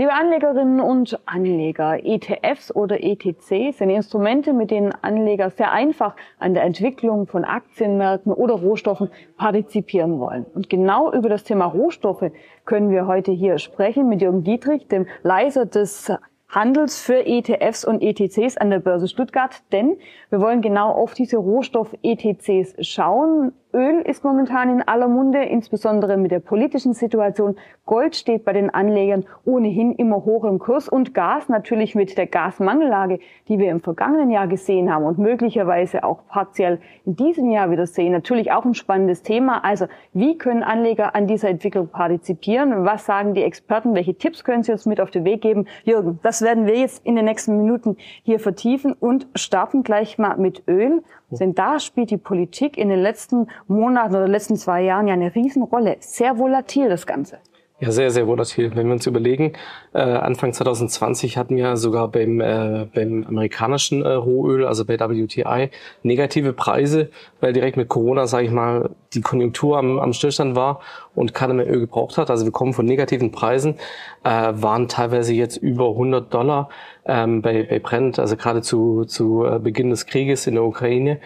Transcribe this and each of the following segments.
Liebe Anlegerinnen und Anleger, ETFs oder ETCs sind Instrumente, mit denen Anleger sehr einfach an der Entwicklung von Aktienmärkten oder Rohstoffen partizipieren wollen. Und genau über das Thema Rohstoffe können wir heute hier sprechen mit Jürgen Dietrich, dem Leiter des Handels für ETFs und ETCs an der Börse Stuttgart, denn wir wollen genau auf diese Rohstoff-ETCs schauen. Öl ist momentan in aller Munde, insbesondere mit der politischen Situation. Gold steht bei den Anlegern ohnehin immer hoch im Kurs und Gas natürlich mit der Gasmangellage, die wir im vergangenen Jahr gesehen haben und möglicherweise auch partiell in diesem Jahr wieder sehen. Natürlich auch ein spannendes Thema. Also wie können Anleger an dieser Entwicklung partizipieren? Was sagen die Experten? Welche Tipps können sie uns mit auf den Weg geben? Jürgen, das werden wir jetzt in den nächsten Minuten hier vertiefen und starten gleich mal mit Öl. Denn da spielt die Politik in den letzten Monaten oder letzten zwei Jahren ja eine Riesenrolle. Sehr volatil das Ganze. Ja, sehr, sehr volatil. Wenn wir uns überlegen, äh, Anfang 2020 hatten wir sogar beim, äh, beim amerikanischen äh, Rohöl, also bei WTI, negative Preise, weil direkt mit Corona, sage ich mal, die Konjunktur am, am Stillstand war und keiner mehr Öl gebraucht hat. Also wir kommen von negativen Preisen, äh, waren teilweise jetzt über 100 Dollar ähm, bei, bei Brent, also gerade zu, zu äh, Beginn des Krieges in der Ukraine.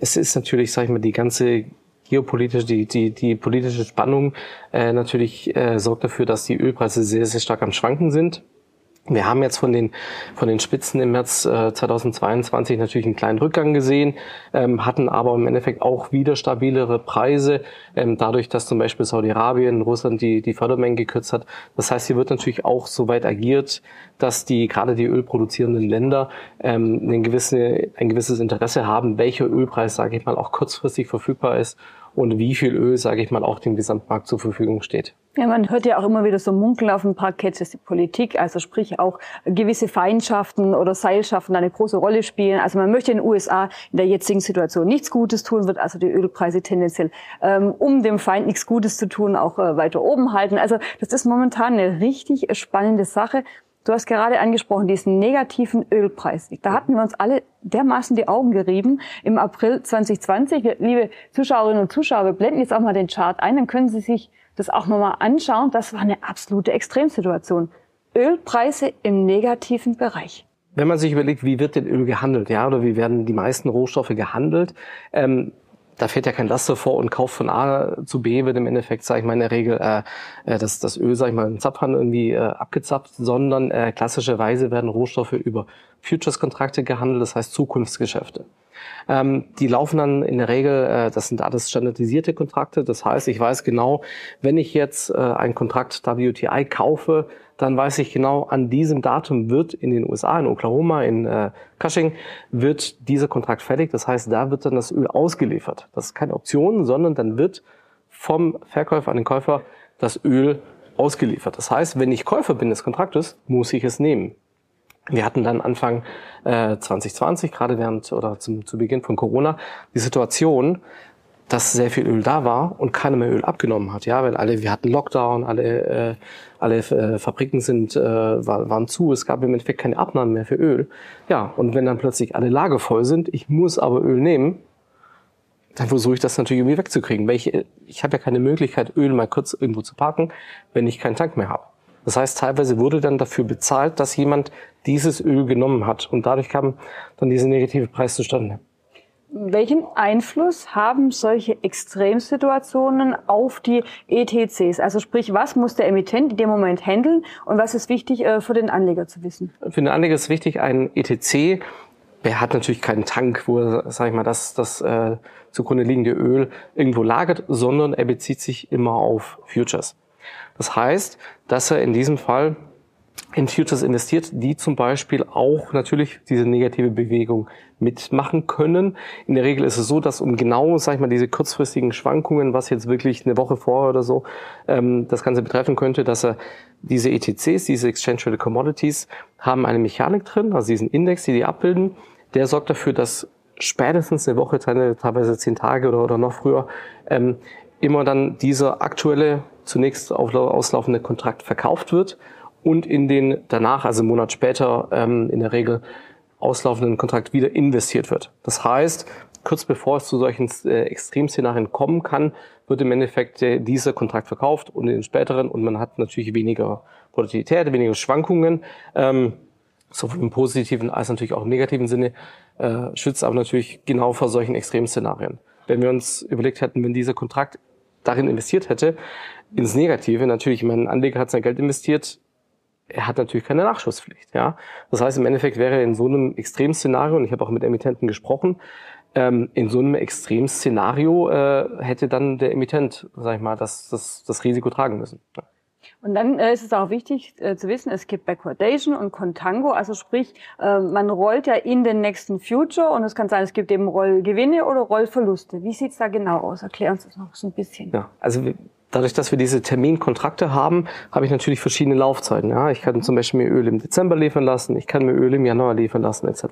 Es ist natürlich, sage ich mal, die ganze geopolitische, die, die, die politische Spannung äh, natürlich äh, sorgt dafür, dass die Ölpreise sehr, sehr stark am Schwanken sind. Wir haben jetzt von den, von den Spitzen im März äh, 2022 natürlich einen kleinen Rückgang gesehen, ähm, hatten aber im Endeffekt auch wieder stabilere Preise, ähm, dadurch, dass zum Beispiel Saudi-Arabien, Russland die, die Fördermengen gekürzt hat. Das heißt, hier wird natürlich auch so weit agiert, dass die, gerade die ölproduzierenden Länder ähm, ein, gewisse, ein gewisses Interesse haben, welcher Ölpreis, sage ich mal, auch kurzfristig verfügbar ist und wie viel Öl, sage ich mal, auch dem Gesamtmarkt zur Verfügung steht. Ja, man hört ja auch immer wieder so munkeln auf dem Parkett, dass die Politik, also sprich auch gewisse Feindschaften oder Seilschaften eine große Rolle spielen. Also man möchte in den USA in der jetzigen Situation nichts Gutes tun, wird also die Ölpreise tendenziell, ähm, um dem Feind nichts Gutes zu tun, auch äh, weiter oben halten. Also das ist momentan eine richtig spannende Sache. Du hast gerade angesprochen, diesen negativen Ölpreis. Da hatten wir uns alle dermaßen die Augen gerieben im April 2020. Liebe Zuschauerinnen und Zuschauer, wir blenden jetzt auch mal den Chart ein, dann können Sie sich das auch nochmal anschauen. Das war eine absolute Extremsituation. Ölpreise im negativen Bereich. Wenn man sich überlegt, wie wird denn Öl gehandelt, ja, oder wie werden die meisten Rohstoffe gehandelt, ähm, da fährt ja kein Laster vor und kauft von A zu B wird im Endeffekt, sage ich mal, in der Regel äh, äh, das, das Öl, sage ich mal, in Zapfhahn irgendwie äh, abgezapft, sondern äh, klassischerweise werden Rohstoffe über Futures-Kontrakte gehandelt, das heißt Zukunftsgeschäfte. Ähm, die laufen dann in der Regel, äh, das sind alles standardisierte Kontrakte, das heißt, ich weiß genau, wenn ich jetzt äh, einen Kontrakt WTI kaufe, dann weiß ich genau, an diesem Datum wird in den USA, in Oklahoma, in äh, Cushing, wird dieser Kontrakt fertig. Das heißt, da wird dann das Öl ausgeliefert. Das ist keine Option, sondern dann wird vom Verkäufer an den Käufer das Öl ausgeliefert. Das heißt, wenn ich Käufer bin des Kontraktes, muss ich es nehmen. Wir hatten dann Anfang äh, 2020, gerade während oder zum, zu Beginn von Corona, die Situation, dass sehr viel Öl da war und keiner mehr Öl abgenommen hat, ja, weil alle, wir hatten Lockdown, alle, äh, alle äh, Fabriken sind, äh, war, waren zu, es gab im Endeffekt keine Abnahmen mehr für Öl. Ja, und wenn dann plötzlich alle Lager voll sind, ich muss aber Öl nehmen, dann versuche ich das natürlich irgendwie wegzukriegen, weil ich, ich habe ja keine Möglichkeit, Öl mal kurz irgendwo zu parken, wenn ich keinen Tank mehr habe. Das heißt, teilweise wurde dann dafür bezahlt, dass jemand dieses Öl genommen hat und dadurch kam dann dieser negative Preis zustande. Welchen Einfluss haben solche Extremsituationen auf die ETCs? Also sprich, was muss der Emittent in dem Moment handeln und was ist wichtig äh, für den Anleger zu wissen? Für den Anleger ist wichtig, ein ETC, der hat natürlich keinen Tank, wo er, sag ich mal, das, das äh, zugrunde liegende Öl irgendwo lagert, sondern er bezieht sich immer auf Futures. Das heißt, dass er in diesem Fall in Futures investiert, die zum Beispiel auch natürlich diese negative Bewegung mitmachen können. In der Regel ist es so, dass um genau, sag ich mal, diese kurzfristigen Schwankungen, was jetzt wirklich eine Woche vorher oder so ähm, das Ganze betreffen könnte, dass er diese ETCs, diese Exchange Traded Commodities, haben eine Mechanik drin, also diesen Index, die die abbilden, der sorgt dafür, dass spätestens eine Woche, teilweise zehn Tage oder, oder noch früher, ähm, immer dann dieser aktuelle, zunächst auslaufende Kontrakt verkauft wird und in den danach, also einen Monat später, ähm, in der Regel auslaufenden Kontrakt wieder investiert wird. Das heißt, kurz bevor es zu solchen äh, Extremszenarien kommen kann, wird im Endeffekt äh, dieser Kontrakt verkauft und in den späteren und man hat natürlich weniger Volatilität, weniger Schwankungen, ähm, sowohl im positiven als natürlich auch im negativen Sinne, äh, schützt aber natürlich genau vor solchen Extremszenarien. Wenn wir uns überlegt hätten, wenn dieser Kontrakt darin investiert hätte, ins Negative, natürlich, mein Anleger hat sein Geld investiert, er hat natürlich keine Nachschusspflicht. Ja? Das heißt, im Endeffekt wäre in so einem Extremszenario, und ich habe auch mit Emittenten gesprochen, ähm, in so einem Extremszenario äh, hätte dann der Emittent, sag ich mal, das, das, das Risiko tragen müssen. Ja. Und dann äh, ist es auch wichtig äh, zu wissen, es gibt Backwardation und Contango, also sprich, äh, man rollt ja in den nächsten Future und es kann sein, es gibt eben Rollgewinne oder Rollverluste. Wie sieht's da genau aus? Erklären Sie es noch so ein bisschen. Ja, also dadurch, dass wir diese Terminkontrakte haben, habe ich natürlich verschiedene Laufzeiten. Ja, ich kann zum Beispiel mir Öl im Dezember liefern lassen, ich kann mir Öl im Januar liefern lassen, etc.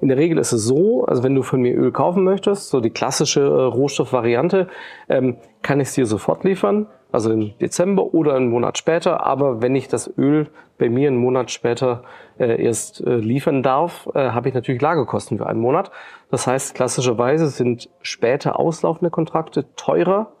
In der Regel ist es so, also wenn du von mir Öl kaufen möchtest, so die klassische äh, Rohstoffvariante, ähm, kann ich es dir sofort liefern, also im Dezember oder einen Monat später. Aber wenn ich das Öl bei mir einen Monat später äh, erst äh, liefern darf, äh, habe ich natürlich Lagerkosten für einen Monat. Das heißt, klassischerweise sind später auslaufende Kontrakte teurer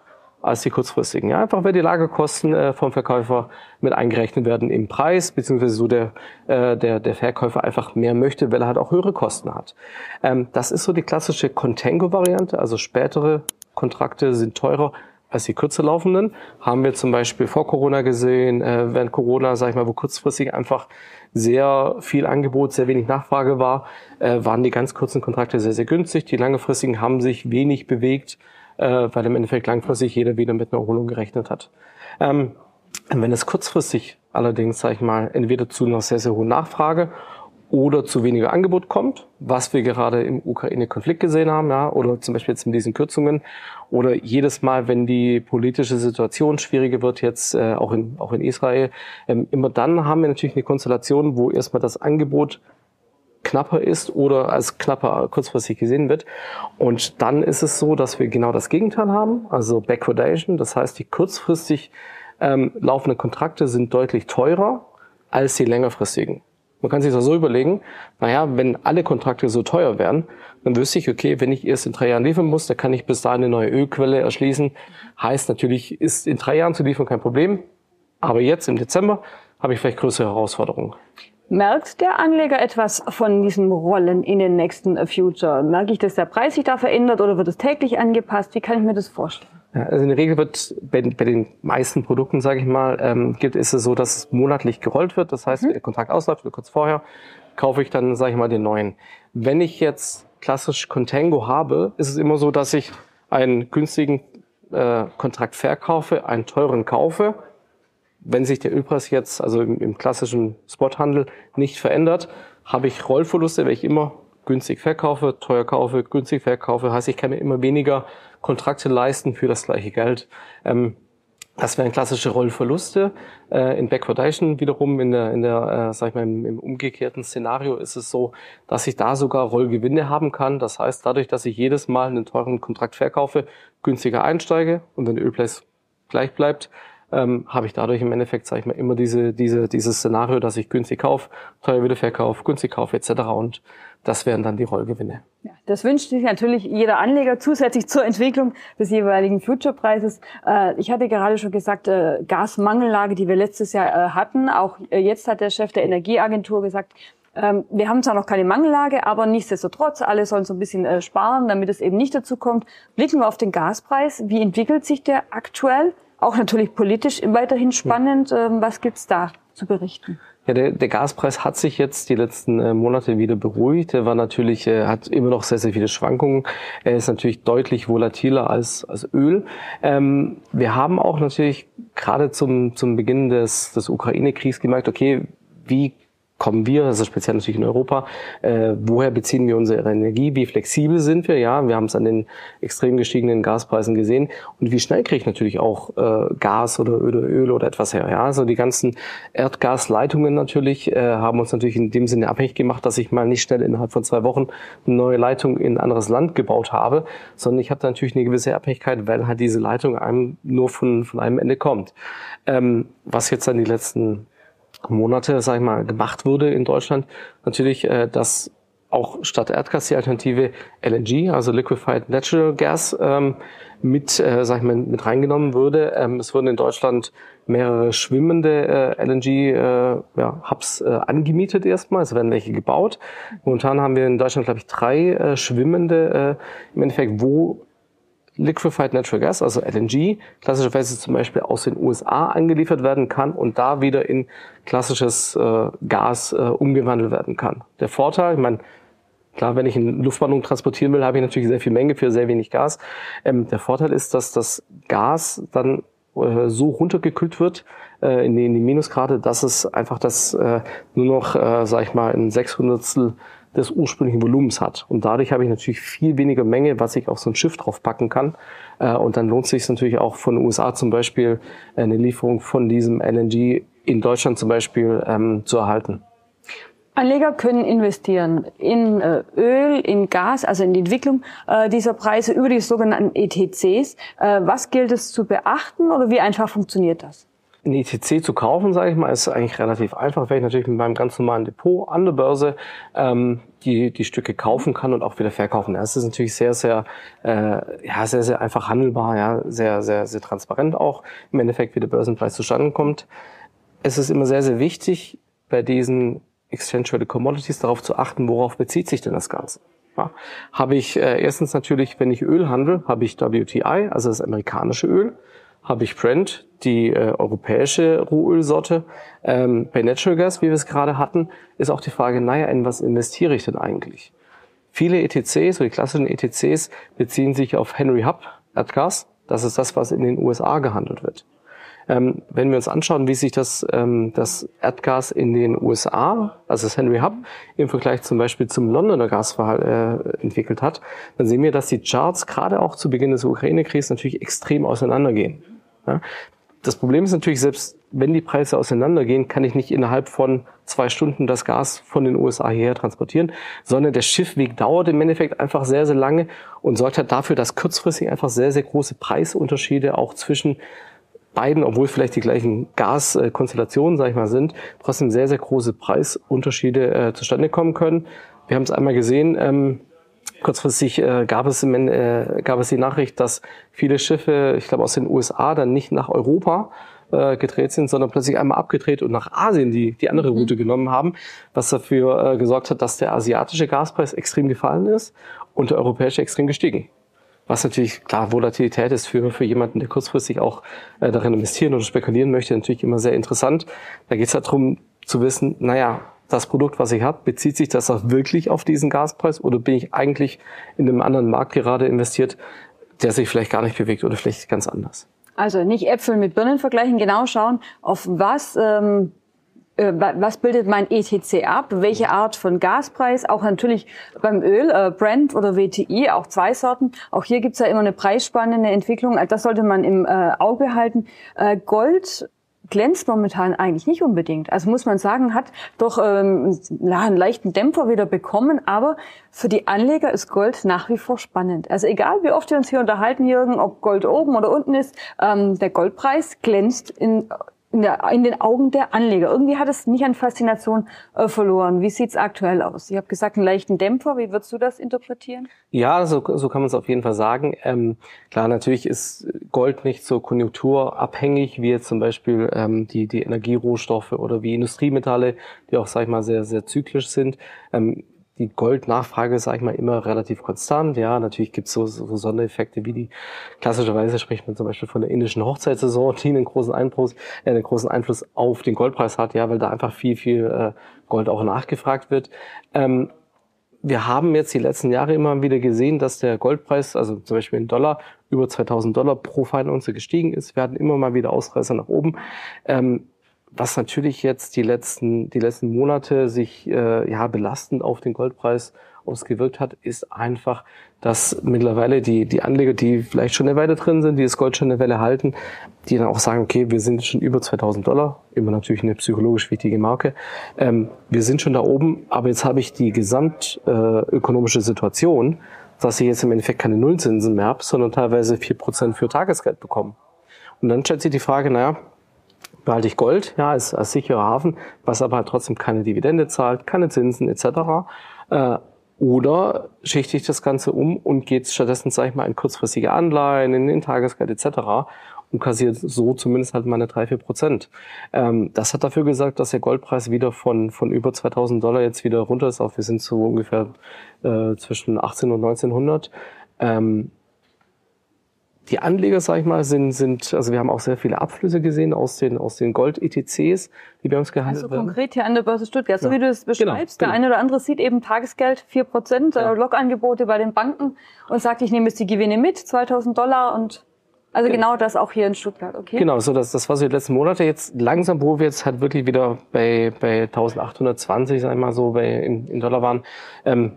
als die kurzfristigen. Ja, einfach weil die Lagerkosten äh, vom Verkäufer mit eingerechnet werden im Preis, beziehungsweise so der, äh, der, der Verkäufer einfach mehr möchte, weil er halt auch höhere Kosten hat. Ähm, das ist so die klassische Contango-Variante, also spätere Kontrakte sind teurer als die kürzer laufenden. Haben wir zum Beispiel vor Corona gesehen, äh, während Corona, sag ich mal, wo kurzfristig einfach sehr viel Angebot, sehr wenig Nachfrage war, äh, waren die ganz kurzen Kontrakte sehr, sehr günstig. Die langfristigen haben sich wenig bewegt äh, weil im Endeffekt langfristig jeder wieder mit einer Erholung gerechnet hat. Ähm, wenn es kurzfristig allerdings, sage ich mal, entweder zu einer sehr, sehr hohen Nachfrage oder zu weniger Angebot kommt, was wir gerade im Ukraine-Konflikt gesehen haben, ja, oder zum Beispiel jetzt in diesen Kürzungen, oder jedes Mal, wenn die politische Situation schwieriger wird, jetzt äh, auch, in, auch in Israel, ähm, immer dann haben wir natürlich eine Konstellation, wo erstmal das Angebot knapper ist oder als knapper kurzfristig gesehen wird. Und dann ist es so, dass wir genau das Gegenteil haben, also Backwardation. Das heißt, die kurzfristig ähm, laufenden Kontrakte sind deutlich teurer als die längerfristigen. Man kann sich das so überlegen, naja, wenn alle Kontrakte so teuer wären, dann wüsste ich, okay, wenn ich erst in drei Jahren liefern muss, dann kann ich bis dahin eine neue Ölquelle erschließen. Heißt natürlich, ist in drei Jahren zu liefern kein Problem. Aber jetzt im Dezember habe ich vielleicht größere Herausforderungen. Merkt der Anleger etwas von diesem Rollen in den nächsten Future? Merke ich, dass der Preis sich da verändert oder wird es täglich angepasst? Wie kann ich mir das vorstellen? Ja, also in der Regel wird bei, bei den meisten Produkten, sage ich mal, ähm, gibt ist es so, dass es monatlich gerollt wird. Das heißt, mhm. der Kontrakt ausläuft, kurz vorher kaufe ich dann, sage ich mal, den neuen. Wenn ich jetzt klassisch Contango habe, ist es immer so, dass ich einen günstigen äh, Kontrakt verkaufe, einen teuren kaufe wenn sich der Ölpreis jetzt, also im, im klassischen Spothandel, nicht verändert, habe ich Rollverluste, weil ich immer günstig verkaufe, teuer kaufe, günstig verkaufe. Heißt, ich kann mir immer weniger Kontrakte leisten für das gleiche Geld. Ähm, das wären klassische Rollverluste. Äh, in Backwardation wiederum, in der, in der äh, sag ich mal, im, im, umgekehrten Szenario ist es so, dass ich da sogar Rollgewinne haben kann. Das heißt, dadurch, dass ich jedes Mal einen teuren Kontrakt verkaufe, günstiger einsteige und wenn der Ölpreis gleich bleibt, ähm, habe ich dadurch im Endeffekt, sage ich mal, immer diese, diese, dieses Szenario, dass ich günstig kaufe, teuer wieder verkaufe, günstig kaufe etc. Und das wären dann die Rollgewinne. Ja, das wünscht sich natürlich jeder Anleger zusätzlich zur Entwicklung des jeweiligen Future-Preises. Äh, ich hatte gerade schon gesagt, äh, Gasmangellage, die wir letztes Jahr äh, hatten. Auch äh, jetzt hat der Chef der Energieagentur gesagt, ähm, wir haben zwar noch keine Mangellage, aber nichtsdestotrotz, alle sollen so ein bisschen äh, sparen, damit es eben nicht dazu kommt. Blicken wir auf den Gaspreis. Wie entwickelt sich der aktuell? Auch natürlich politisch weiterhin spannend. Ähm, was gibt's da zu berichten? Ja, der, der Gaspreis hat sich jetzt die letzten äh, Monate wieder beruhigt. Er war natürlich, äh, hat immer noch sehr, sehr viele Schwankungen. Er ist natürlich deutlich volatiler als, als Öl. Ähm, wir haben auch natürlich gerade zum, zum Beginn des, des Ukraine-Kriegs gemerkt, okay, wie kommen wir, also speziell natürlich in Europa, äh, woher beziehen wir unsere Energie, wie flexibel sind wir, ja, wir haben es an den extrem gestiegenen Gaspreisen gesehen. Und wie schnell kriege ich natürlich auch äh, Gas oder Öl, oder Öl oder etwas her, ja, also die ganzen Erdgasleitungen natürlich äh, haben uns natürlich in dem Sinne abhängig gemacht, dass ich mal nicht schnell innerhalb von zwei Wochen eine neue Leitung in ein anderes Land gebaut habe, sondern ich habe da natürlich eine gewisse Abhängigkeit, weil halt diese Leitung einem nur von, von einem Ende kommt. Ähm, was jetzt dann die letzten Monate, sag ich mal, gemacht wurde in Deutschland, natürlich, äh, dass auch statt Erdgas die Alternative LNG, also Liquefied Natural Gas, ähm, mit, äh, sag ich mal, mit reingenommen würde. Ähm, es wurden in Deutschland mehrere schwimmende äh, LNG-Hubs äh, ja, äh, angemietet erstmal. Es werden welche gebaut. Momentan haben wir in Deutschland, glaube ich, drei äh, schwimmende äh, im Endeffekt, wo Liquefied Natural Gas, also LNG, klassischerweise zum Beispiel aus den USA angeliefert werden kann und da wieder in klassisches äh, Gas äh, umgewandelt werden kann. Der Vorteil, ich meine, Klar, wenn ich eine Luftballon transportieren will, habe ich natürlich sehr viel Menge für sehr wenig Gas. Ähm, der Vorteil ist, dass das Gas dann äh, so runtergekühlt wird äh, in, die, in die Minusgrade, dass es einfach das äh, nur noch, äh, sag ich mal, ein Sechshundertstel des ursprünglichen Volumens hat. Und dadurch habe ich natürlich viel weniger Menge, was ich auf so ein Schiff drauf packen kann. Äh, und dann lohnt es sich natürlich auch von den USA zum Beispiel eine Lieferung von diesem LNG in Deutschland zum Beispiel ähm, zu erhalten. Anleger können investieren in äh, Öl, in Gas, also in die Entwicklung äh, dieser Preise über die sogenannten ETCs. Was gilt es zu beachten oder wie einfach funktioniert das? Ein ETC zu kaufen, sage ich mal, ist eigentlich relativ einfach, weil ich natürlich mit meinem ganz normalen Depot an der Börse ähm, die, die Stücke kaufen kann und auch wieder verkaufen. Das ist natürlich sehr, sehr, äh, ja, sehr, sehr einfach handelbar, ja, sehr, sehr, sehr transparent auch im Endeffekt, wie der Börsenpreis zustande kommt. Es ist immer sehr, sehr wichtig, bei diesen Exchange Traded Commodities darauf zu achten, worauf bezieht sich denn das Ganze. Ja, habe ich äh, erstens natürlich, wenn ich Öl handle, habe ich WTI, also das amerikanische Öl, habe ich Brent, die äh, europäische Rohölsorte. Ähm, bei Natural Gas, wie wir es gerade hatten, ist auch die Frage, naja, in was investiere ich denn eigentlich? Viele ETCs, so die klassischen ETCs, beziehen sich auf Henry Hub Erdgas. Das ist das, was in den USA gehandelt wird. Ähm, wenn wir uns anschauen, wie sich das, ähm, das Erdgas in den USA, also das Henry Hub, im Vergleich zum Beispiel zum Londoner Gasverhalt äh, entwickelt hat, dann sehen wir, dass die Charts gerade auch zu Beginn des Ukraine-Kriegs natürlich extrem auseinandergehen. Ja? Das Problem ist natürlich, selbst wenn die Preise auseinandergehen, kann ich nicht innerhalb von zwei Stunden das Gas von den USA hierher transportieren, sondern der Schiffweg dauert im Endeffekt einfach sehr, sehr lange und sorgt halt dafür, dass kurzfristig einfach sehr, sehr große Preisunterschiede auch zwischen beiden, obwohl vielleicht die gleichen Gaskonstellationen, sag ich mal, sind, trotzdem sehr, sehr große Preisunterschiede äh, zustande kommen können. Wir haben es einmal gesehen, ähm, kurzfristig äh, gab, es im, äh, gab es die Nachricht, dass viele Schiffe, ich glaube aus den USA, dann nicht nach Europa äh, gedreht sind, sondern plötzlich einmal abgedreht und nach Asien die, die andere mhm. Route genommen haben, was dafür äh, gesorgt hat, dass der asiatische Gaspreis extrem gefallen ist und der europäische extrem gestiegen. Was natürlich, klar, Volatilität ist für, für jemanden, der kurzfristig auch äh, darin investieren oder spekulieren möchte, natürlich immer sehr interessant. Da geht es halt darum zu wissen, naja, das Produkt, was ich habe, bezieht sich das auch wirklich auf diesen Gaspreis oder bin ich eigentlich in einem anderen Markt gerade investiert, der sich vielleicht gar nicht bewegt oder vielleicht ganz anders? Also nicht Äpfel mit Birnen vergleichen, genau schauen, auf was ähm, äh, was bildet mein ETC ab, welche Art von Gaspreis, auch natürlich beim Öl, äh, Brent oder WTI, auch zwei Sorten. Auch hier gibt's ja immer eine preisspannende Entwicklung, das sollte man im äh, Auge halten. Äh, Gold glänzt momentan eigentlich nicht unbedingt. Also muss man sagen, hat doch ähm, einen leichten Dämpfer wieder bekommen, aber für die Anleger ist Gold nach wie vor spannend. Also egal, wie oft wir uns hier unterhalten, Jürgen, ob Gold oben oder unten ist, ähm, der Goldpreis glänzt in in, der, in den Augen der Anleger. Irgendwie hat es nicht an Faszination äh, verloren. Wie sieht's aktuell aus? Ich habe gesagt, einen leichten Dämpfer. Wie würdest du das interpretieren? Ja, so, so kann man es auf jeden Fall sagen. Ähm, klar, natürlich ist Gold nicht so konjunkturabhängig wie jetzt zum Beispiel ähm, die, die Energierohstoffe oder wie Industriemetalle, die auch, sag ich mal, sehr, sehr zyklisch sind. Ähm, die Goldnachfrage ist, sag ich mal, immer relativ konstant. Ja, natürlich gibt es so, so Sondereffekte wie die klassischerweise spricht man zum Beispiel von der indischen Hochzeitssaison, die einen großen Einfluss, äh, einen großen Einfluss auf den Goldpreis hat, ja, weil da einfach viel, viel äh, Gold auch nachgefragt wird. Ähm, wir haben jetzt die letzten Jahre immer wieder gesehen, dass der Goldpreis, also zum Beispiel in Dollar, über 2000 Dollar pro Feinunze gestiegen ist. Wir hatten immer mal wieder Ausreißer nach oben. Ähm, was natürlich jetzt die letzten, die letzten Monate sich äh, ja belastend auf den Goldpreis ausgewirkt hat, ist einfach, dass mittlerweile die, die Anleger, die vielleicht schon eine Weile drin sind, die das Gold schon eine Welle halten, die dann auch sagen, okay, wir sind schon über 2000 Dollar, immer natürlich eine psychologisch wichtige Marke, ähm, wir sind schon da oben, aber jetzt habe ich die gesamtökonomische äh, Situation, dass ich jetzt im Endeffekt keine Nullzinsen mehr habe, sondern teilweise vier Prozent für Tagesgeld bekomme. Und dann stellt sich die Frage, naja, behalte ich Gold, ja, als, als sicherer Hafen, was aber halt trotzdem keine Dividende zahlt, keine Zinsen etc. Äh, Oder schichte ich das Ganze um und geht stattdessen, sage ich mal, in kurzfristige Anleihen, in den Tagesgeld etc. und kassiert so zumindest halt meine drei vier Prozent. Ähm, das hat dafür gesagt, dass der Goldpreis wieder von, von über 2000 Dollar jetzt wieder runter ist auf, wir sind so ungefähr äh, zwischen 18 und 1900. Ähm, die Anleger, sag ich mal, sind, sind, also wir haben auch sehr viele Abflüsse gesehen aus den, aus den Gold-ETCs, die bei uns gehandelt also werden. Also konkret hier an der Börse Stuttgart, so ja. wie du es genau, beschreibst. Genau, der eine oder andere sieht eben Tagesgeld, vier Prozent, ja. Logangebote bei den Banken und sagt, ich nehme jetzt die Gewinne mit, 2000 Dollar und also genau. genau das auch hier in Stuttgart, okay? Genau, so das, das war so die letzten Monate. Jetzt langsam, wo wir jetzt halt wirklich wieder bei, bei 1820, sag ich mal so, bei, in, in Dollar waren, ähm,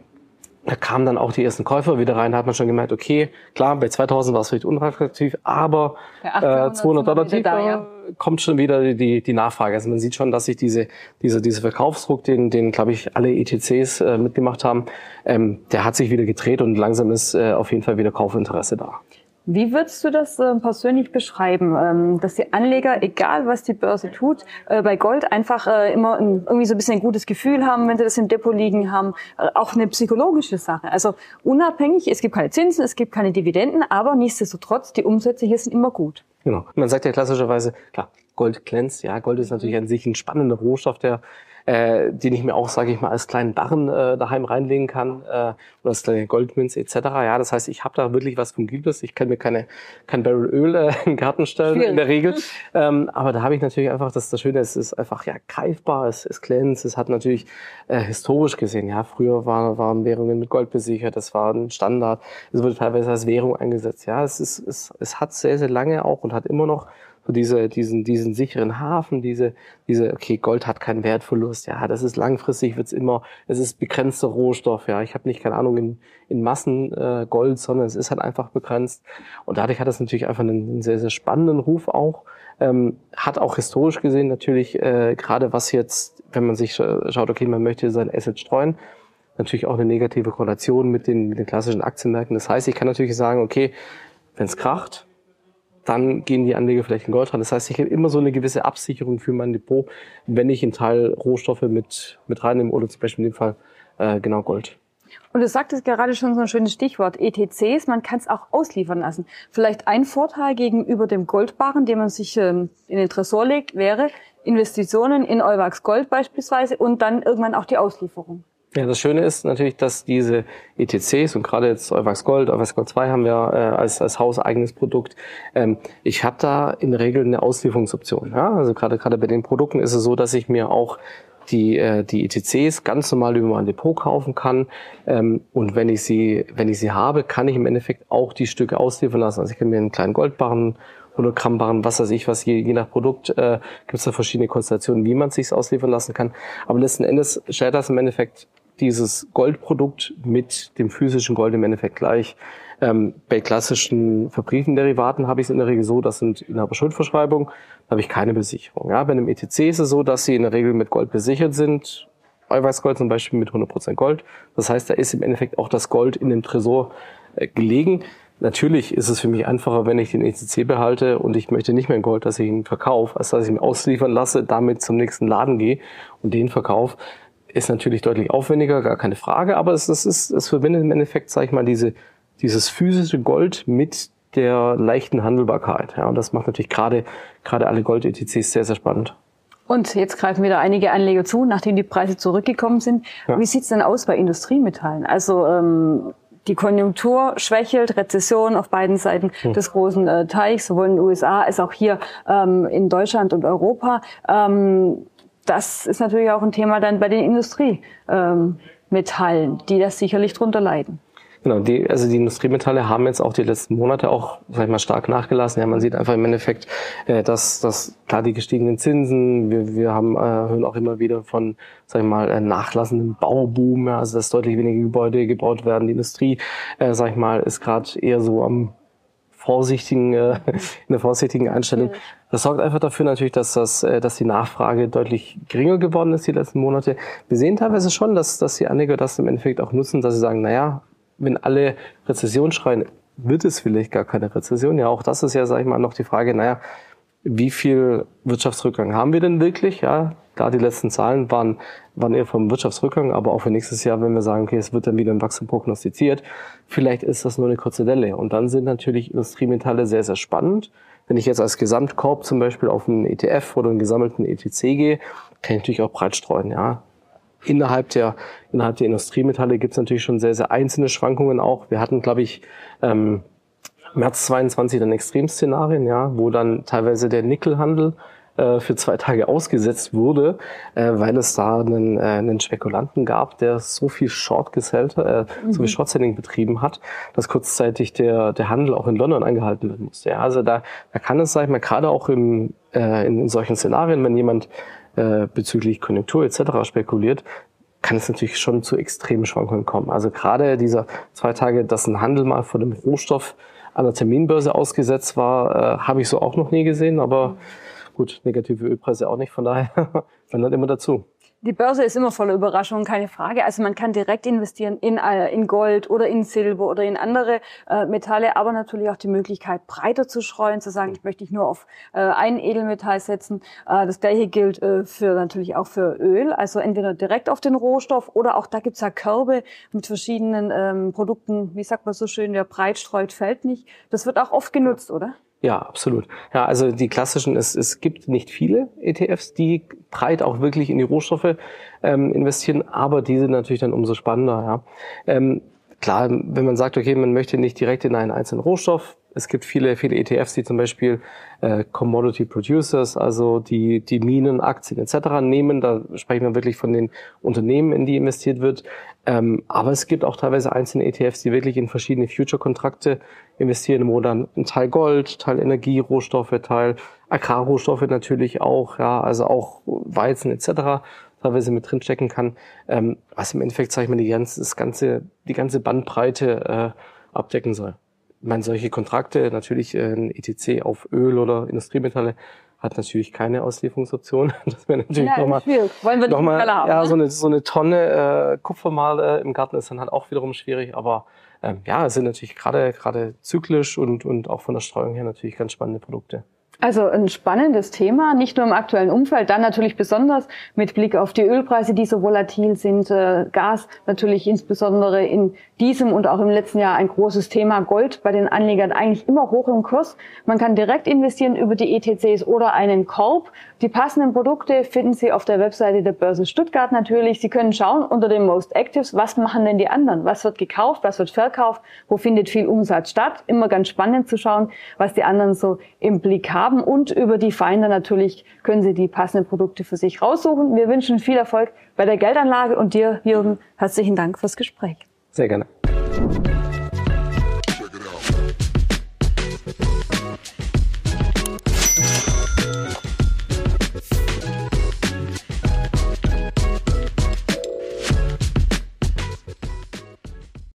da kamen dann auch die ersten Käufer wieder rein, da hat man schon gemerkt, okay, klar, bei 2000 war es vielleicht unattraktiv, aber äh, 200 Dollar tiefer da, ja. kommt schon wieder die, die Nachfrage. Also man sieht schon, dass sich diese, diese, diese Verkaufsdruck, den, den glaube ich, alle ETCs äh, mitgemacht haben, ähm, der hat sich wieder gedreht und langsam ist äh, auf jeden Fall wieder Kaufinteresse da. Wie würdest du das äh, persönlich beschreiben, ähm, dass die Anleger, egal was die Börse tut, äh, bei Gold einfach äh, immer ein, irgendwie so ein bisschen ein gutes Gefühl haben, wenn sie das im Depot liegen haben, äh, auch eine psychologische Sache. Also unabhängig, es gibt keine Zinsen, es gibt keine Dividenden, aber nichtsdestotrotz, die Umsätze hier sind immer gut. Genau. Man sagt ja klassischerweise, klar, Gold glänzt, ja, Gold ist natürlich an sich ein spannender Rohstoff, der äh, den ich mir auch, sage ich mal, als kleinen Barren äh, daheim reinlegen kann äh, oder als kleine Goldmünze etc. Ja, das heißt, ich habe da wirklich was Fungibles. Ich kann mir keine kein Barrel Öl äh, in den Garten stellen Schwierig. in der Regel, ähm, aber da habe ich natürlich einfach, das das Schöne, es ist einfach ja greifbar, es, es glänzt, es hat natürlich äh, historisch gesehen, ja, früher war, waren Währungen mit Gold besichert, das war ein Standard, es wurde teilweise als Währung eingesetzt. Ja, es ist es, es hat sehr sehr lange auch und hat immer noch so diese, diesen, diesen sicheren Hafen, diese, diese, okay, Gold hat keinen Wertverlust, ja, das ist langfristig, wird's immer, es ist begrenzter Rohstoff, ja, ich habe nicht, keine Ahnung, in, in Massen äh, Gold, sondern es ist halt einfach begrenzt. Und dadurch hat es natürlich einfach einen, einen sehr, sehr spannenden Ruf auch, ähm, hat auch historisch gesehen natürlich, äh, gerade was jetzt, wenn man sich schaut, okay, man möchte sein Asset streuen, natürlich auch eine negative Korrelation mit den, mit den klassischen Aktienmärkten. Das heißt, ich kann natürlich sagen, okay, wenn es kracht, dann gehen die Anleger vielleicht in Gold rein. Das heißt, ich habe immer so eine gewisse Absicherung für mein Depot, wenn ich einen Teil Rohstoffe mit, mit reinnehme oder zum Beispiel in dem Fall äh, genau Gold. Und du sagtest gerade schon so ein schönes Stichwort, ETCs, man kann es auch ausliefern lassen. Vielleicht ein Vorteil gegenüber dem Goldbarren, den man sich ähm, in den Tresor legt, wäre Investitionen in Euwax Gold beispielsweise und dann irgendwann auch die Auslieferung. Ja, das Schöne ist natürlich, dass diese ETCs und gerade jetzt Euwax Gold, Euwax Gold 2 haben wir äh, als, als hauseigenes Produkt. Ähm, ich habe da in der Regel eine Auslieferungsoption. Ja? Also gerade gerade bei den Produkten ist es so, dass ich mir auch die, äh, die ETCs ganz normal über mein Depot kaufen kann. Ähm, und wenn ich sie, wenn ich sie habe, kann ich im Endeffekt auch die Stücke ausliefern lassen. Also ich kann mir einen kleinen Goldbarren 100 Gramm Barren, was weiß ich was, je, je nach Produkt äh, gibt es da verschiedene Konstellationen, wie man es sich ausliefern lassen kann. Aber letzten Endes stellt das im Endeffekt dieses Goldprodukt mit dem physischen Gold im Endeffekt gleich. Ähm, bei klassischen Verbriefenderivaten habe ich es in der Regel so, das sind Inhaber-Schuldverschreibungen, da habe ich keine Besicherung. Ja, bei einem ETC ist es so, dass sie in der Regel mit Gold besichert sind, Eiweißgold zum Beispiel mit 100% Gold. Das heißt, da ist im Endeffekt auch das Gold in dem Tresor äh, gelegen. Natürlich ist es für mich einfacher, wenn ich den ECC behalte und ich möchte nicht mehr in Gold, dass ich ihn verkaufe, als dass ich ihn ausliefern lasse, damit zum nächsten Laden gehe und den verkaufe. Ist natürlich deutlich aufwendiger, gar keine Frage, aber es, es, ist, es verbindet im Endeffekt, sage ich mal, diese, dieses physische Gold mit der leichten Handelbarkeit. Ja, und das macht natürlich gerade, gerade alle Gold-ETCs sehr, sehr spannend. Und jetzt greifen wieder einige Anleger zu, nachdem die Preise zurückgekommen sind. Ja. Wie sieht's denn aus bei Industriemetallen? Also ähm, die Konjunktur schwächelt, Rezession auf beiden Seiten hm. des großen äh, Teichs, sowohl in den USA als auch hier ähm, in Deutschland und Europa. Ähm, das ist natürlich auch ein Thema dann bei den Industriemetallen, ähm, die das sicherlich drunter leiden. Genau, die, also die Industriemetalle haben jetzt auch die letzten Monate auch, sag ich mal, stark nachgelassen. Ja, man sieht einfach im Endeffekt, äh, dass, dass klar die gestiegenen Zinsen, wir, wir haben, äh, hören auch immer wieder von, sag ich mal, äh, nachlassenden Bauboom, ja, also dass deutlich weniger Gebäude gebaut werden. Die Industrie, äh, sag ich mal, ist gerade eher so am vorsichtigen, äh, in der vorsichtigen Einstellung. Das sorgt einfach dafür natürlich, dass das, äh, dass die Nachfrage deutlich geringer geworden ist die letzten Monate. Wir sehen teilweise schon, dass, dass die Anleger das im Endeffekt auch nutzen, dass sie sagen, naja, wenn alle Rezession schreien, wird es vielleicht gar keine Rezession. Ja, auch das ist ja, sag ich mal, noch die Frage, naja, wie viel Wirtschaftsrückgang haben wir denn wirklich? Ja, da die letzten Zahlen waren, waren eher vom Wirtschaftsrückgang, aber auch für nächstes Jahr, wenn wir sagen, okay, es wird dann wieder ein Wachstum prognostiziert, vielleicht ist das nur eine kurze Delle. Und dann sind natürlich Industriemetalle sehr, sehr spannend. Wenn ich jetzt als Gesamtkorb zum Beispiel auf einen ETF oder einen gesammelten ETC gehe, kann ich natürlich auch breit streuen, ja. Innerhalb der, innerhalb der Industriemetalle gibt es natürlich schon sehr, sehr einzelne Schwankungen auch. Wir hatten, glaube ich, ähm, März 22 dann Extremszenarien, ja, wo dann teilweise der Nickelhandel äh, für zwei Tage ausgesetzt wurde, äh, weil es da einen, äh, einen Spekulanten gab, der so viel Short gesellt, äh, mhm. so viel Short Selling betrieben hat, dass kurzzeitig der, der Handel auch in London angehalten werden musste. Ja, also da, da kann es, sag ich mal, gerade auch im, äh, in, in solchen Szenarien, wenn jemand äh, bezüglich Konjunktur etc. spekuliert, kann es natürlich schon zu extremen Schwankungen kommen. Also gerade dieser zwei Tage, dass ein Handel mal vor dem Rohstoff an der Terminbörse ausgesetzt war, äh, habe ich so auch noch nie gesehen. Aber gut, negative Ölpreise auch nicht, von daher dann immer dazu. Die Börse ist immer voller Überraschungen, keine Frage. Also man kann direkt investieren in, äh, in Gold oder in Silber oder in andere äh, Metalle, aber natürlich auch die Möglichkeit, breiter zu streuen, zu sagen, ich möchte nicht nur auf äh, ein Edelmetall setzen. Äh, das gleiche gilt äh, für natürlich auch für Öl, also entweder direkt auf den Rohstoff oder auch da gibt's ja Körbe mit verschiedenen ähm, Produkten, wie sagt man so schön, wer breit streut, fällt nicht. Das wird auch oft genutzt, oder? Ja, absolut. Ja, also die klassischen, es, es gibt nicht viele ETFs, die breit auch wirklich in die Rohstoffe ähm, investieren, aber die sind natürlich dann umso spannender. Ja. Ähm, klar, wenn man sagt, okay, man möchte nicht direkt in einen einzelnen Rohstoff es gibt viele, viele ETFs, die zum Beispiel äh, Commodity Producers, also die, die Minen, Aktien etc. nehmen. Da sprechen wir wirklich von den Unternehmen, in die investiert wird. Ähm, aber es gibt auch teilweise einzelne ETFs, die wirklich in verschiedene Future-Kontrakte investieren, wo dann ein Teil Gold, Teil Energie, Rohstoffe, Teil Agrarrohstoffe natürlich auch, ja, also auch Weizen etc teilweise mit drinstecken kann, ähm, was im Endeffekt, sage ich mal, die ganze, das ganze, die ganze Bandbreite äh, abdecken soll ich meine, solche Kontrakte, natürlich äh, ein ETC auf Öl oder Industriemetalle, hat natürlich keine Auslieferungsoption. Das wäre natürlich ja, nochmal, Wollen wir noch mal, haben, ja, ne? so eine, so eine Tonne äh, Kupfer mal äh, im Garten ist dann halt auch wiederum schwierig. Aber ähm, ja, es sind natürlich gerade gerade zyklisch und, und auch von der Streuung her natürlich ganz spannende Produkte. Also ein spannendes Thema, nicht nur im aktuellen Umfeld, dann natürlich besonders mit Blick auf die Ölpreise, die so volatil sind, äh, Gas natürlich insbesondere in diesem und auch im letzten Jahr ein großes Thema, Gold bei den Anlegern eigentlich immer hoch im Kurs. Man kann direkt investieren über die ETCs oder einen Korb. Die passenden Produkte finden Sie auf der Webseite der Börse Stuttgart natürlich. Sie können schauen unter den Most Actives, was machen denn die anderen? Was wird gekauft, was wird verkauft, wo findet viel Umsatz statt? Immer ganz spannend zu schauen, was die anderen so im Blick haben haben und über die Finder natürlich können Sie die passenden Produkte für sich raussuchen. Wir wünschen viel Erfolg bei der Geldanlage und dir, Jürgen, herzlichen Dank fürs Gespräch. Sehr gerne.